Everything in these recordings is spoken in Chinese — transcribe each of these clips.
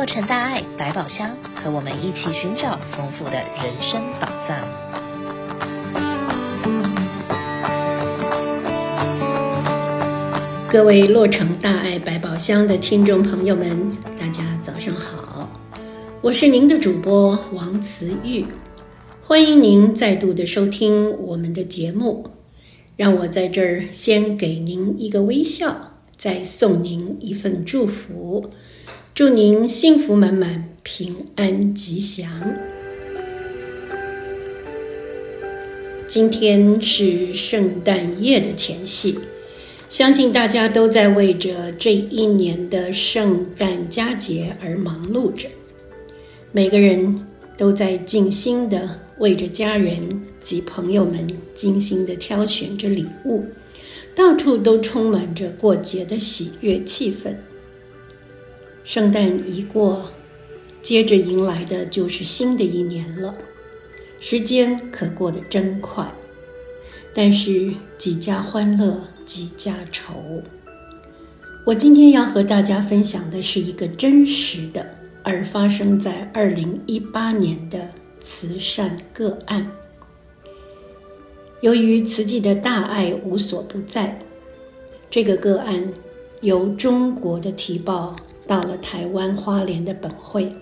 洛城大爱百宝箱，和我们一起寻找丰富的人生宝藏。各位洛城大爱百宝箱的听众朋友们，大家早上好，我是您的主播王慈玉，欢迎您再度的收听我们的节目。让我在这儿先给您一个微笑，再送您一份祝福。祝您幸福满满、平安吉祥。今天是圣诞夜的前夕，相信大家都在为着这一年的圣诞佳节而忙碌着。每个人都在尽心的为着家人及朋友们精心的挑选着礼物，到处都充满着过节的喜悦气氛。圣诞一过，接着迎来的就是新的一年了。时间可过得真快，但是几家欢乐几家愁。我今天要和大家分享的是一个真实的，而发生在二零一八年的慈善个案。由于慈济的大爱无所不在，这个个案由中国的提报。到了台湾花莲的本会，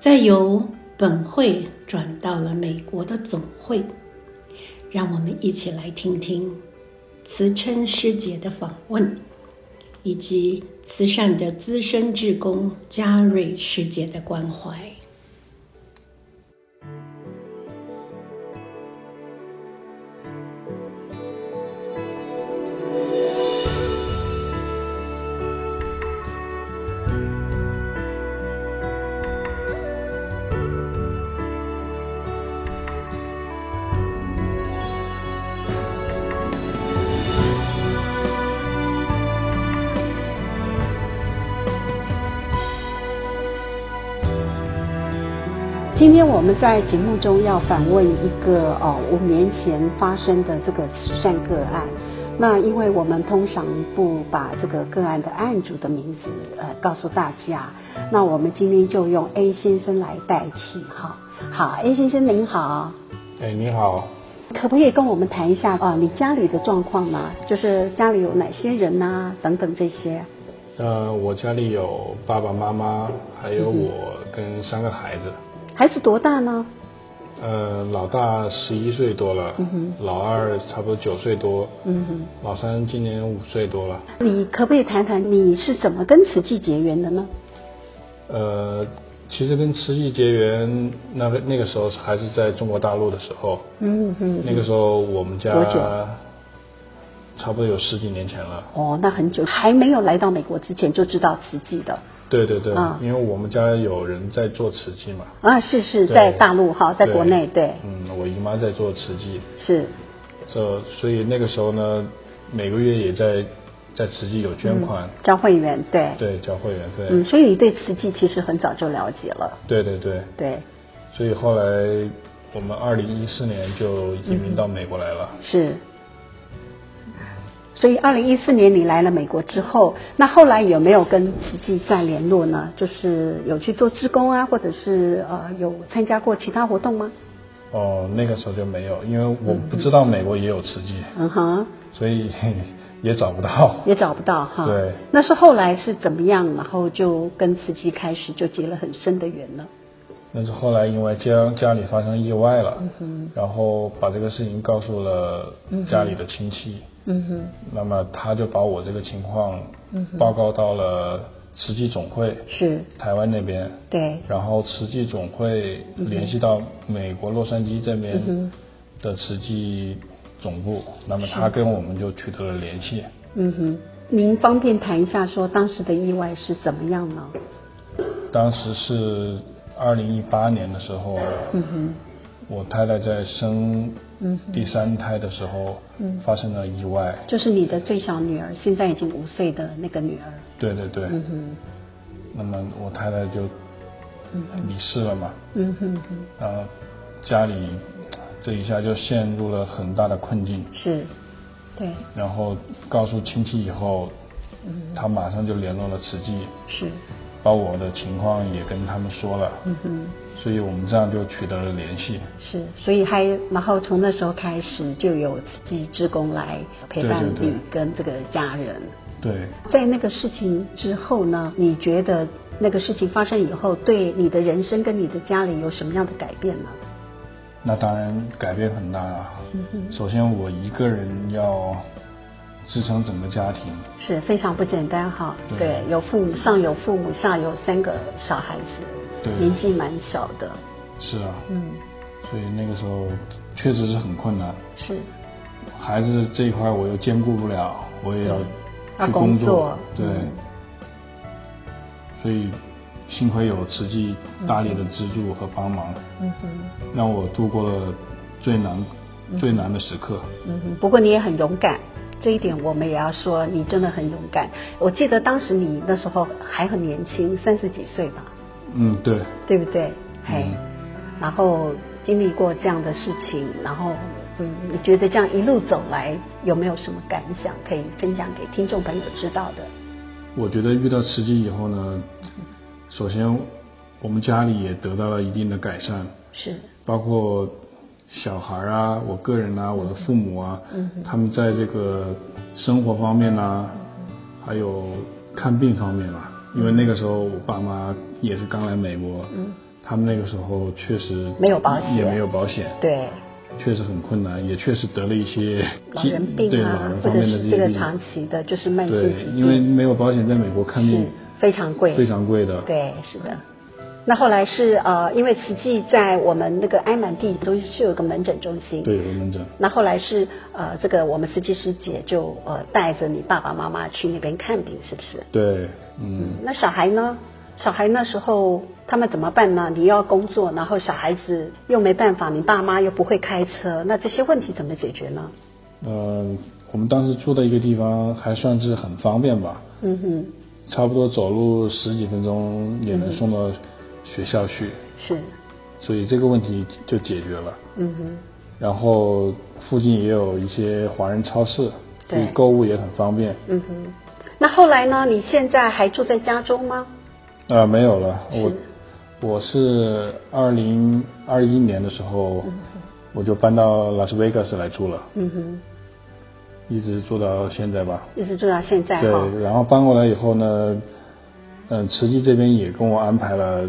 再由本会转到了美国的总会，让我们一起来听听慈琛师姐的访问，以及慈善的资深志工嘉瑞师姐的关怀。今天我们在节目中要访问一个哦，五年前发生的这个慈善个案。那因为我们通常不把这个个案的案主的名字呃告诉大家，那我们今天就用 A 先生来代替哈。好，A 先生您好。哎，你好。可不可以跟我们谈一下啊？你家里的状况呢？就是家里有哪些人呐、啊？等等这些。呃，我家里有爸爸妈妈，还有我跟三个孩子。嗯孩子多大呢？呃，老大十一岁多了，嗯哼，老二差不多九岁多，嗯哼，老三今年五岁多了。你可不可以谈谈你是怎么跟慈济结缘的呢？呃，其实跟慈济结缘，那个那个时候还是在中国大陆的时候，嗯哼，那个时候我们家差不多有十几年前了。哦，那很久，还没有来到美国之前就知道慈济的。对对对，嗯，因为我们家有人在做瓷器嘛。啊，是是，在大陆哈，在国内对。嗯，我姨妈在做瓷器。是。这所以那个时候呢，每个月也在在慈济有捐款，交会员，对。对，交会员，对。嗯，所以你对瓷器其实很早就了解了。对对对。对。所以后来我们二零一四年就移民到美国来了。是。所以，二零一四年你来了美国之后，那后来有没有跟慈济再联络呢？就是有去做志工啊，或者是呃有参加过其他活动吗？哦，那个时候就没有，因为我不知道美国也有慈济。嗯哼。所以也找不到。也找不到哈。对。那是后来是怎么样，然后就跟慈济开始就结了很深的缘了。那是后来因为家家里发生意外了，嗯哼，然后把这个事情告诉了家里的亲戚。嗯哼，那么他就把我这个情况报告到了慈济总会，是台湾那边，对，然后慈济总会联系到美国洛杉矶这边的慈济总部，那么他跟我们就取得了联系。嗯哼，您方便谈一下说当时的意外是怎么样呢？当时是二零一八年的时候。嗯哼。我太太在生第三胎的时候，发生了意外。就是你的最小女儿，现在已经五岁的那个女儿。对对对。嗯哼。那么我太太就离世了嘛。嗯哼哼。然后家里这一下就陷入了很大的困境。是。对。然后告诉亲戚以后，他马上就联络了慈济。是。把我的情况也跟他们说了。嗯哼。所以我们这样就取得了联系。是，所以还然后从那时候开始就有慈济职工来陪伴你跟这个家人。对。在那个事情之后呢，你觉得那个事情发生以后，对你的人生跟你的家里有什么样的改变呢？那当然改变很大啊。首先我一个人要支撑整个家庭，是非常不简单哈。对，对，有父母，上有父母，下有三个小孩子。对，年纪蛮小的，是啊，嗯，所以那个时候确实是很困难。是，孩子这一块我又兼顾不了，我也要去工作，工作。对，嗯、所以幸亏有慈济大力的资助和帮忙，嗯哼，让我度过了最难、嗯、最难的时刻。嗯哼，不过你也很勇敢，这一点我们也要说，你真的很勇敢。我记得当时你那时候还很年轻，三十几岁吧。嗯，对，对不对？嘿，嗯、然后经历过这样的事情，然后嗯，你觉得这样一路走来有没有什么感想可以分享给听众朋友知道的？我觉得遇到慈济以后呢，首先我们家里也得到了一定的改善，是，包括小孩啊，我个人啊，我的父母啊，嗯，他们在这个生活方面啊，还有看病方面啊。因为那个时候我爸妈也是刚来美国，嗯，他们那个时候确实没有保险，也没有保险，对，确实很困难，也确实得了一些老人病啊，对老人方面的这些病，或者是这个长期的，就是慢性疾病，因为没有保险，在美国看病非常贵，非常贵的，对，是的。那后来是呃，因为慈济在我们那个埃满地都是有个门诊中心，对，有个门诊。那后来是呃，这个我们慈济师姐就呃带着你爸爸妈妈去那边看病，是不是？对，嗯。嗯，那小孩呢？小孩那时候他们怎么办呢？你又要工作，然后小孩子又没办法，你爸妈又不会开车，那这些问题怎么解决呢？呃，我们当时住的一个地方还算是很方便吧。嗯哼。差不多走路十几分钟也能送到。嗯学校去是，所以这个问题就解决了。嗯哼，然后附近也有一些华人超市，对，所以购物也很方便。嗯哼，那后来呢？你现在还住在加州吗？啊，没有了。我我是二零二一年的时候，嗯，我就搬到拉斯维加斯来住了。嗯哼，一直住到现在吧。一直住到现在。对，然后搬过来以后呢？嗯，慈济这边也跟我安排了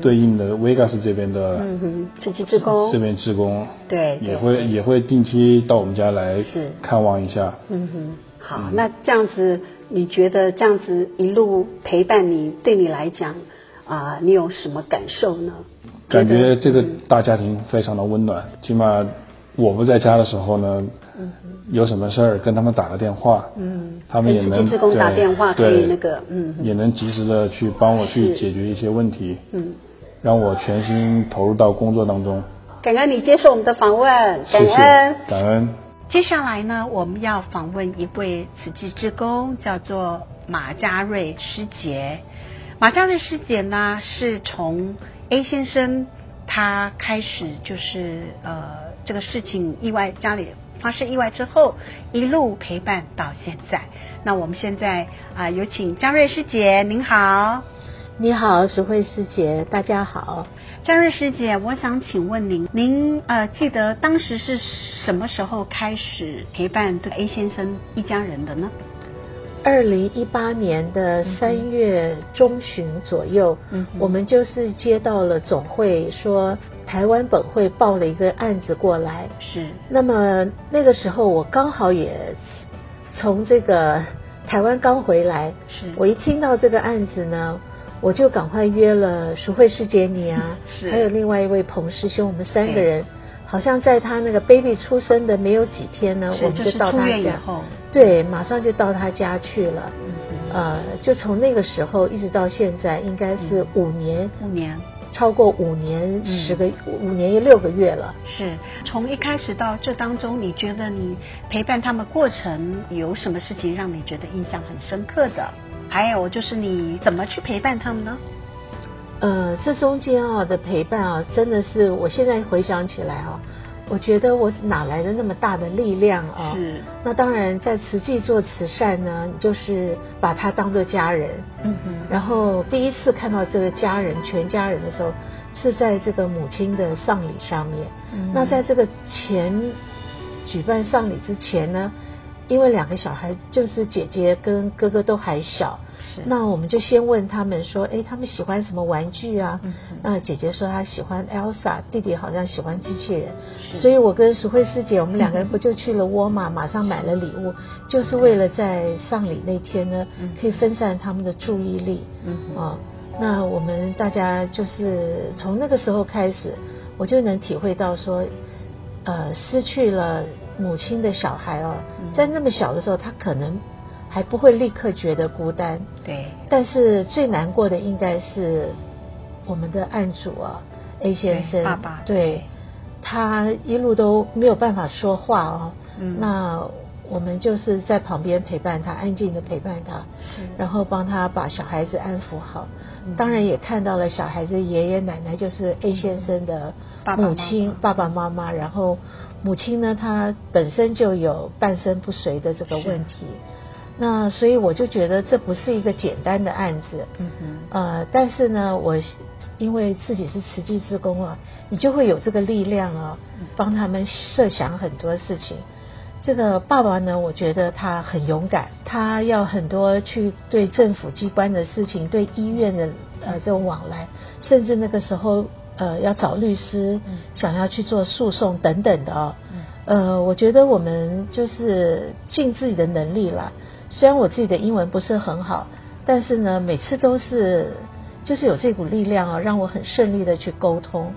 对应的 Vegas 这边的嗯哼，慈济志工。这边志工对，也会也会定期到我们家来看望一下。嗯哼，好，嗯、那这样子你觉得这样子一路陪伴你，对你来讲啊、呃，你有什么感受呢？感觉这个大家庭非常的温暖，嗯、起码我不在家的时候呢。嗯有什么事儿跟他们打个电话，嗯，他们也能对打电话可以那个，嗯，也能及时的去帮我去解决一些问题，嗯，让我全心投入到工作当中。感恩你接受我们的访问，感恩，谢谢，感恩。接下来呢，我们要访问一位慈济职工，叫做马家瑞师姐。马家瑞师姐呢，是从 A 先生他开始就是呃这个事情意外家里。发生意外之后，一路陪伴到现在。那我们现在啊、呃，有请嘉瑞师姐，您好。你好，石慧师姐，大家好。嘉瑞师姐，我想请问您，您呃记得当时是什么时候开始陪伴这个 A 先生一家人的呢？二零一八年的三月中旬左右，嗯，我们就是接到了总会说。台湾本会报了一个案子过来，是。那么那个时候我刚好也从这个台湾刚回来，是。我一听到这个案子呢，我就赶快约了淑慧师姐你啊，是。还有另外一位彭师兄，我们三个人，好像在他那个 baby 出生的没有几天呢，我们就到他家，对，马上就到他家去了。呃，就从那个时候一直到现在，应该是五年。五年。超过五年十个、嗯、五年又六个月了。是从一开始到这当中，你觉得你陪伴他们过程有什么事情让你觉得印象很深刻的？还有就是你怎么去陪伴他们呢？呃，这中间啊的陪伴啊，真的是我现在回想起来啊，我觉得我哪来的那么大的力量啊？是。那当然，在慈济做慈善呢，你就是把他当做家人。嗯哼。然后第一次看到这个家人全家人的时候，是在这个母亲的丧礼上面。嗯。那在这个前举办丧礼之前呢，因为两个小孩就是姐姐跟哥哥都还小。那我们就先问他们说，哎，他们喜欢什么玩具啊？嗯、那姐姐说她喜欢 Elsa，弟弟好像喜欢机器人。所以我跟淑慧师姐，我们两个人不就去了沃尔玛，马上买了礼物，就是为了在丧礼那天呢，可以分散他们的注意力。嗯啊，那我们大家就是从那个时候开始，我就能体会到说，呃，失去了母亲的小孩哦，在那么小的时候，他可能。还不会立刻觉得孤单，对。但是最难过的应该是我们的案主啊，A 先生，爸爸，对，他一路都没有办法说话哦。嗯。那我们就是在旁边陪伴他，安静的陪伴他，然后帮他把小孩子安抚好。嗯。当然也看到了小孩子爷爷奶奶，就是 A 先生的母亲，爸爸妈妈。然后母亲呢，她本身就有半身不遂的这个问题。那所以我就觉得这不是一个简单的案子，嗯哼，呃，但是呢，我因为自己是慈济志工啊，你就会有这个力量啊，帮他们设想很多事情。这个爸爸呢，我觉得他很勇敢，他要很多去对政府机关的事情，对医院的呃这种往来，甚至那个时候呃要找律师，想要去做诉讼等等的啊，呃，我觉得我们就是尽自己的能力了。虽然我自己的英文不是很好，但是呢，每次都是就是有这股力量啊，让我很顺利的去沟通。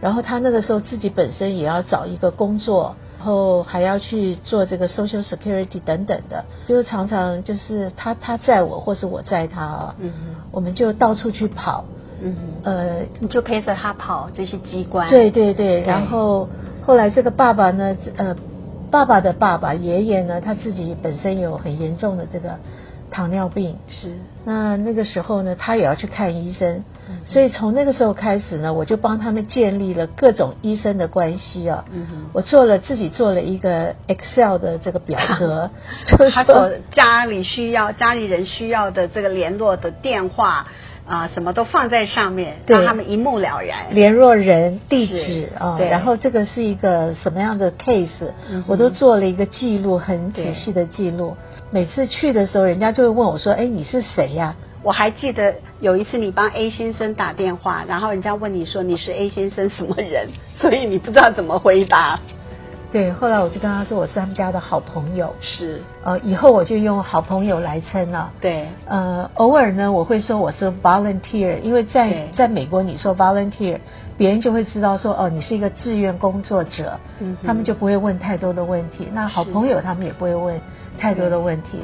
然后他那个时候自己本身也要找一个工作，然后还要去做这个 Social Security 等等的，就是常常就是他他载我，或是我载他啊，嗯，我们就到处去跑，嗯哼，呃，你就陪着他跑这些机关，对对对。然后后来这个爸爸呢，呃。爸爸的爸爸爷爷呢，他自己本身有很严重的这个糖尿病，是。那那个时候呢，他也要去看医生，嗯、所以从那个时候开始呢，我就帮他们建立了各种医生的关系啊。嗯哼。我做了自己做了一个 Excel 的这个表格，就是他所家里需要、家里人需要的这个联络的电话。啊，什么都放在上面，让他们一目了然。联络人、地址啊，然后这个是一个什么样的 case，我都做了一个记录，很仔细的记录。每次去的时候，人家就会问我说：“哎，你是谁呀？”我还记得有一次你帮 A 先生打电话，然后人家问你说你是 A 先生什么人，所以你不知道怎么回答。对，后来我就跟他说我是他们家的好朋友，是，呃，以后我就用好朋友来称了。对，呃，偶尔呢我会说我是 volunteer，因为在在美国你说 volunteer，别人就会知道说哦你是一个志愿工作者，嗯，他们就不会问太多的问题。那好朋友他们也不会问太多的问题。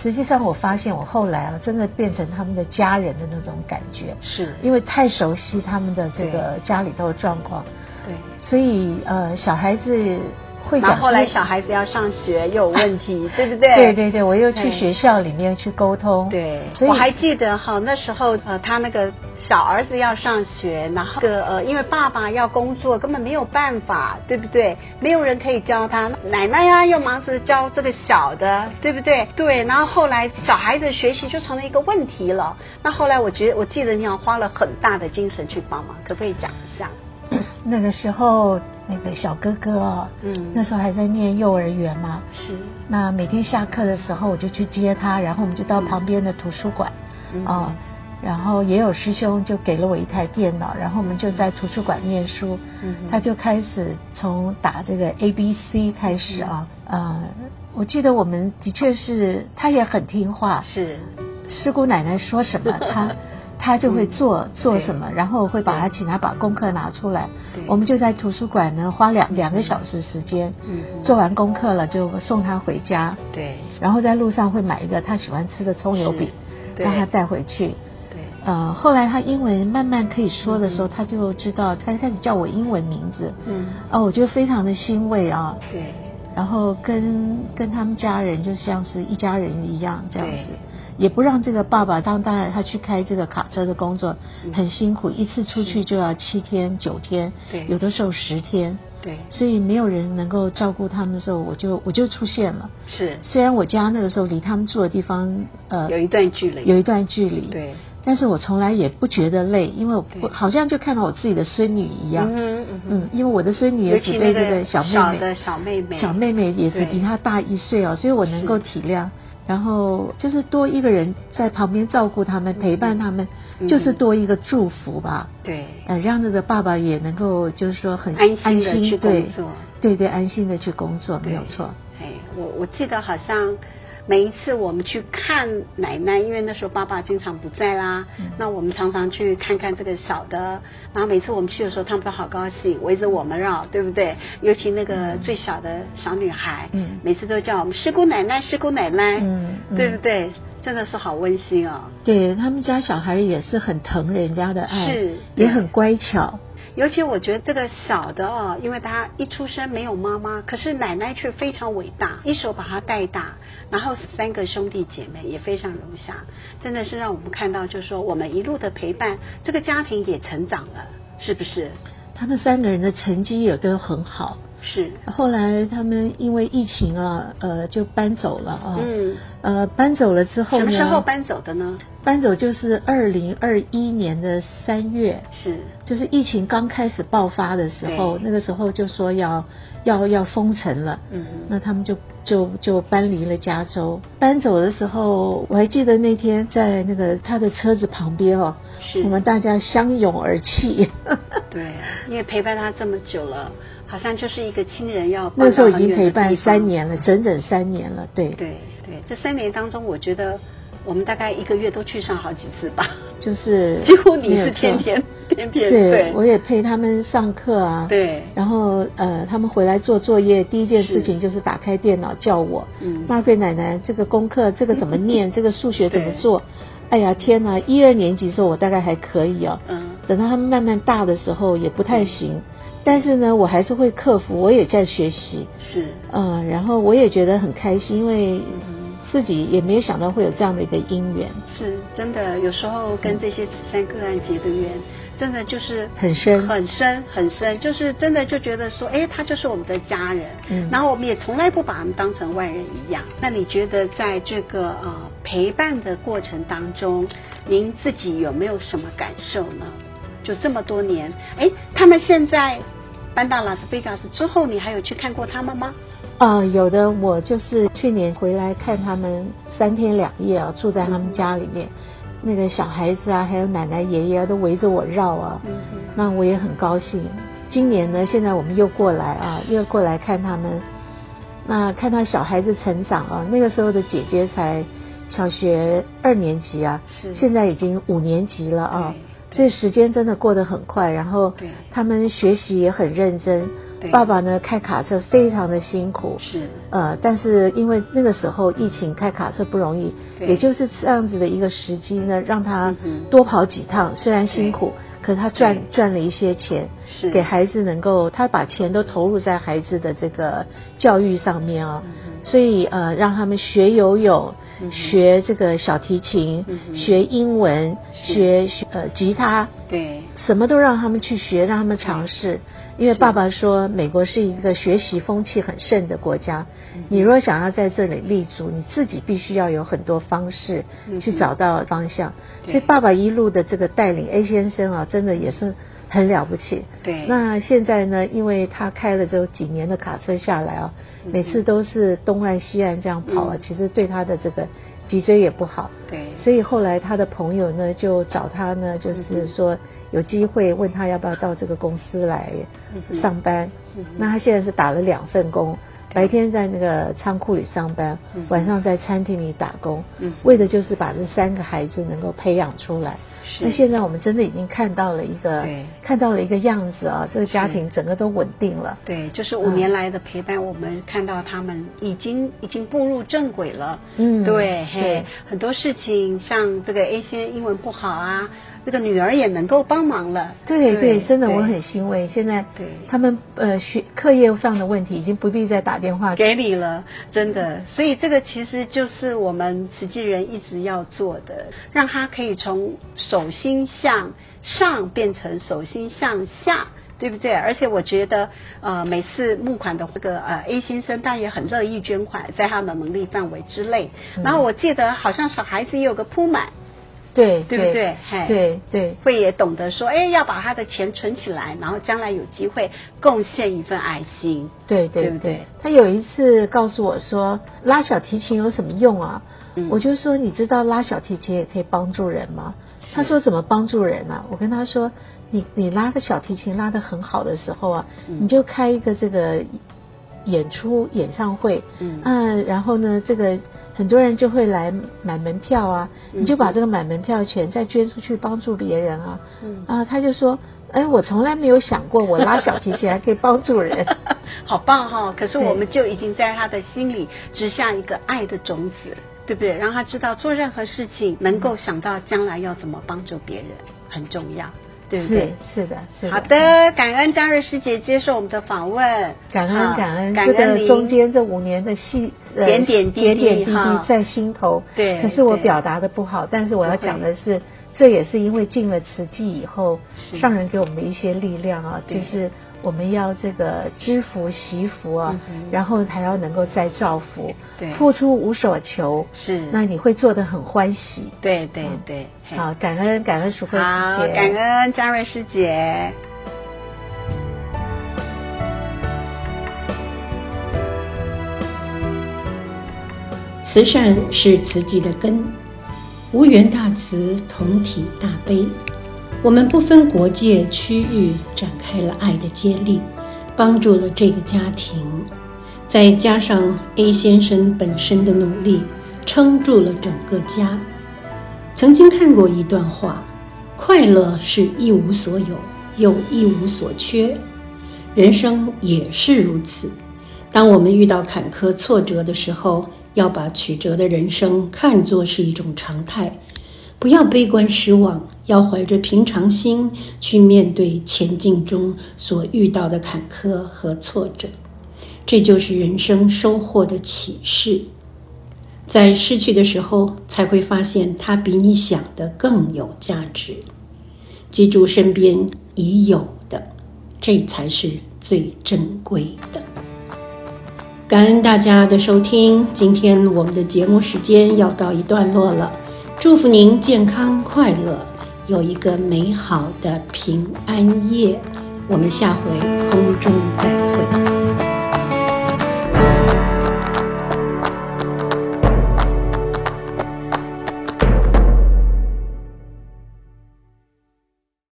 实际上我发现我后来啊真的变成他们的家人的那种感觉，是。因为太熟悉他们的这个家里头的状况，对，所以呃小孩子。会，然后后来小孩子要上学又有问题，对不对？对对对，我又去学校里面去沟通。对，所以我还记得哈，那时候呃，他那个小儿子要上学，然后个呃，因为爸爸要工作，根本没有办法，对不对？没有人可以教他，奶奶呀又忙着教这个小的，对不对？对，然后后来小孩子学习就成了一个问题了。那后来我觉得，我记得你要花了很大的精神去帮忙，可不可以讲一下？那个时候。那个小哥哥哦，嗯，那时候还在念幼儿园嘛，是。那每天下课的时候，我就去接他，然后我们就到旁边的图书馆，啊、然后也有师兄就给了我一台电脑，然后我们就在图书馆念书。嗯，他就开始从打这个 A B C 开始啊，嗯、呃，我记得我们的确是，他也很听话，是。师姑奶奶说什么他。他就会做、嗯、做什么，然后会把他请他把功课拿出来，我们就在图书馆呢花两两个小时时间，嗯，做完功课了就送他回家，对，然后在路上会买一个他喜欢吃的葱油饼，让他带回去，对，呃，后来他英文慢慢可以说的时候，嗯、他就知道他开始叫我英文名字，嗯，哦，我觉得非常的欣慰啊，对，然后跟跟他们家人就像是一家人一样这样子。也不让这个爸爸当，当然他去开这个卡车的工作很辛苦，一次出去就要七天九天，对，有的时候十天。对，所以没有人能够照顾他们的时候，我就我就出现了。是，虽然我家那个时候离他们住的地方呃有一段距离，有一段距离，对，但是我从来也不觉得累，因为我我好像就看到我自己的孙女一样，嗯嗯嗯，因为我的孙女也只被这个小妹妹。小的小妹妹。小妹妹也只比她大一岁哦，所以我能够体谅。然后就是多一个人在旁边照顾他们，陪伴他们，就是多一个祝福吧。对，呃，让那个爸爸也能够就是说很安心的去工作，对对，安心的去工作，没有错。哎，我我记得好像。每一次我们去看奶奶，因为那时候爸爸经常不在啦，嗯、那我们常常去看看这个小的，然后每次我们去的时候，他们都好高兴，围着我们绕，对不对？尤其那个最小的小女孩，嗯，每次都叫我们师姑奶奶，师姑奶奶，嗯，对不对？真的是好温馨哦。对，他们家小孩也是很疼人家的爱，是，也很乖巧。尤其我觉得这个小的哦，因为他一出生没有妈妈，可是奶奶却非常伟大，一手把他带大，然后三个兄弟姐妹也非常融洽，真的是让我们看到，就是说我们一路的陪伴，这个家庭也成长了，是不是？他们三个人的成绩也都很好。是，后来他们因为疫情啊，呃，就搬走了啊。嗯。呃，搬走了之后呢？什么时候搬走的呢？搬走就是二零二一年的三月。是。就是疫情刚开始爆发的时候，那个时候就说要要要封城了。嗯。那他们就就就搬离了加州。搬走的时候，我还记得那天在那个他的车子旁边哦，是我们大家相拥而泣。对，因为陪伴他这么久了。好像就是一个亲人要那时候已经陪伴三年了，整整三年了。对对对，这三年当中，我觉得我们大概一个月都去上好几次吧。就是 几乎你是天天天天对，对我也陪他们上课啊。对，然后呃，他们回来做作业，第一件事情就是打开电脑叫我，嗯，妈贵奶奶，这个功课这个怎么念？这个数学怎么做？哎呀天哪！一二年级的时候我大概还可以哦，嗯，等到他们慢慢大的时候也不太行。但是呢，我还是会克服，我也在学习，是，嗯，然后我也觉得很开心，因为自己也没有想到会有这样的一个因缘，是真的。有时候跟这些慈善个案结的缘，真的就是很深，很深，很深，就是真的就觉得说，哎，他就是我们的家人，嗯，然后我们也从来不把他们当成外人一样。那你觉得在这个呃陪伴的过程当中，您自己有没有什么感受呢？就这么多年，哎，他们现在搬到拉斯维加斯之后，你还有去看过他们吗？啊、呃，有的，我就是去年回来看他们三天两夜啊，住在他们家里面，嗯、那个小孩子啊，还有奶奶爷爷都围着我绕啊，嗯，那我也很高兴。今年呢，现在我们又过来啊，又过来看他们，那看到小孩子成长啊，那个时候的姐姐才小学二年级啊，是，现在已经五年级了啊。所以时间真的过得很快，然后他们学习也很认真。爸爸呢，开卡车非常的辛苦，是。呃，但是因为那个时候疫情开卡车不容易，也就是这样子的一个时机呢，让他多跑几趟，虽然辛苦，可是他赚赚了一些钱，是。给孩子能够他把钱都投入在孩子的这个教育上面啊、哦，所以呃，让他们学游泳。学这个小提琴，嗯、学英文，学学呃吉他，对，什么都让他们去学，让他们尝试。因为爸爸说，美国是一个学习风气很盛的国家，你如果想要在这里立足，你自己必须要有很多方式去找到方向。嗯、所以爸爸一路的这个带领，A 先生啊，真的也是。很了不起，对。那现在呢？因为他开了这几年的卡车下来啊，每次都是东岸西岸这样跑啊，其实对他的这个脊椎也不好。对。所以后来他的朋友呢就找他呢，就是说有机会问他要不要到这个公司来上班。那他现在是打了两份工，白天在那个仓库里上班，晚上在餐厅里打工，为的就是把这三个孩子能够培养出来。那现在我们真的已经看到了一个，看到了一个样子啊，这个家庭整个都稳定了。对，就是五年来的陪伴，我们看到他们已经、嗯、已经步入正轨了。嗯，对，嘿，很多事情像这个 A 先英文不好啊。这个女儿也能够帮忙了，对对，真的我很欣慰。现在对他们呃学课业上的问题已经不必再打电话给你了，真的。所以这个其实就是我们慈济人一直要做的，让他可以从手心向上变成手心向下对不对？而且我觉得，呃，每次募款的这个呃 A 先生，他也很乐意捐款，在他的能力范围之内。嗯、然后我记得好像小孩子也有个铺满。对，对不对？对对，会也懂得说，哎，要把他的钱存起来，然后将来有机会贡献一份爱心。对对对，对，他有一次告诉我说，拉小提琴有什么用啊？嗯、我就说，你知道拉小提琴也可以帮助人吗？他说怎么帮助人呢、啊？我跟他说，你你拉个小提琴拉得很好的时候啊，嗯、你就开一个这个演出演唱会，嗯，啊，然后呢，这个。很多人就会来买门票啊，你就把这个买门票钱再捐出去帮助别人啊。嗯啊，他就说，哎，我从来没有想过我拉小提琴还可以帮助人，好棒哈、哦！可是我们就已经在他的心里植下一个爱的种子，对不对？让他知道做任何事情能够想到将来要怎么帮助别人很重要。对不对？是的，是的。好的，感恩张瑞师姐接受我们的访问，感恩感恩，这个中间这五年的细点点滴滴在心头。对，可是我表达的不好，但是我要讲的是，这也是因为进了慈济以后，上人给我们的一些力量啊，就是。我们要这个知福惜福啊，嗯、然后还要能够再造福，对，付出无所求，是，那你会做得很欢喜，对对对，嗯、好，感恩感恩淑慧师姐，感恩嘉瑞师姐。慈善是慈济的根，无缘大慈，同体大悲。我们不分国界、区域，展开了爱的接力，帮助了这个家庭，再加上 A 先生本身的努力，撑住了整个家。曾经看过一段话：快乐是一无所有，又一无所缺，人生也是如此。当我们遇到坎坷挫折的时候，要把曲折的人生看作是一种常态。不要悲观失望，要怀着平常心去面对前进中所遇到的坎坷和挫折，这就是人生收获的启示。在失去的时候，才会发现它比你想的更有价值。记住身边已有的，这才是最珍贵的。感恩大家的收听，今天我们的节目时间要告一段落了。祝福您健康快乐，有一个美好的平安夜。我们下回空中再会。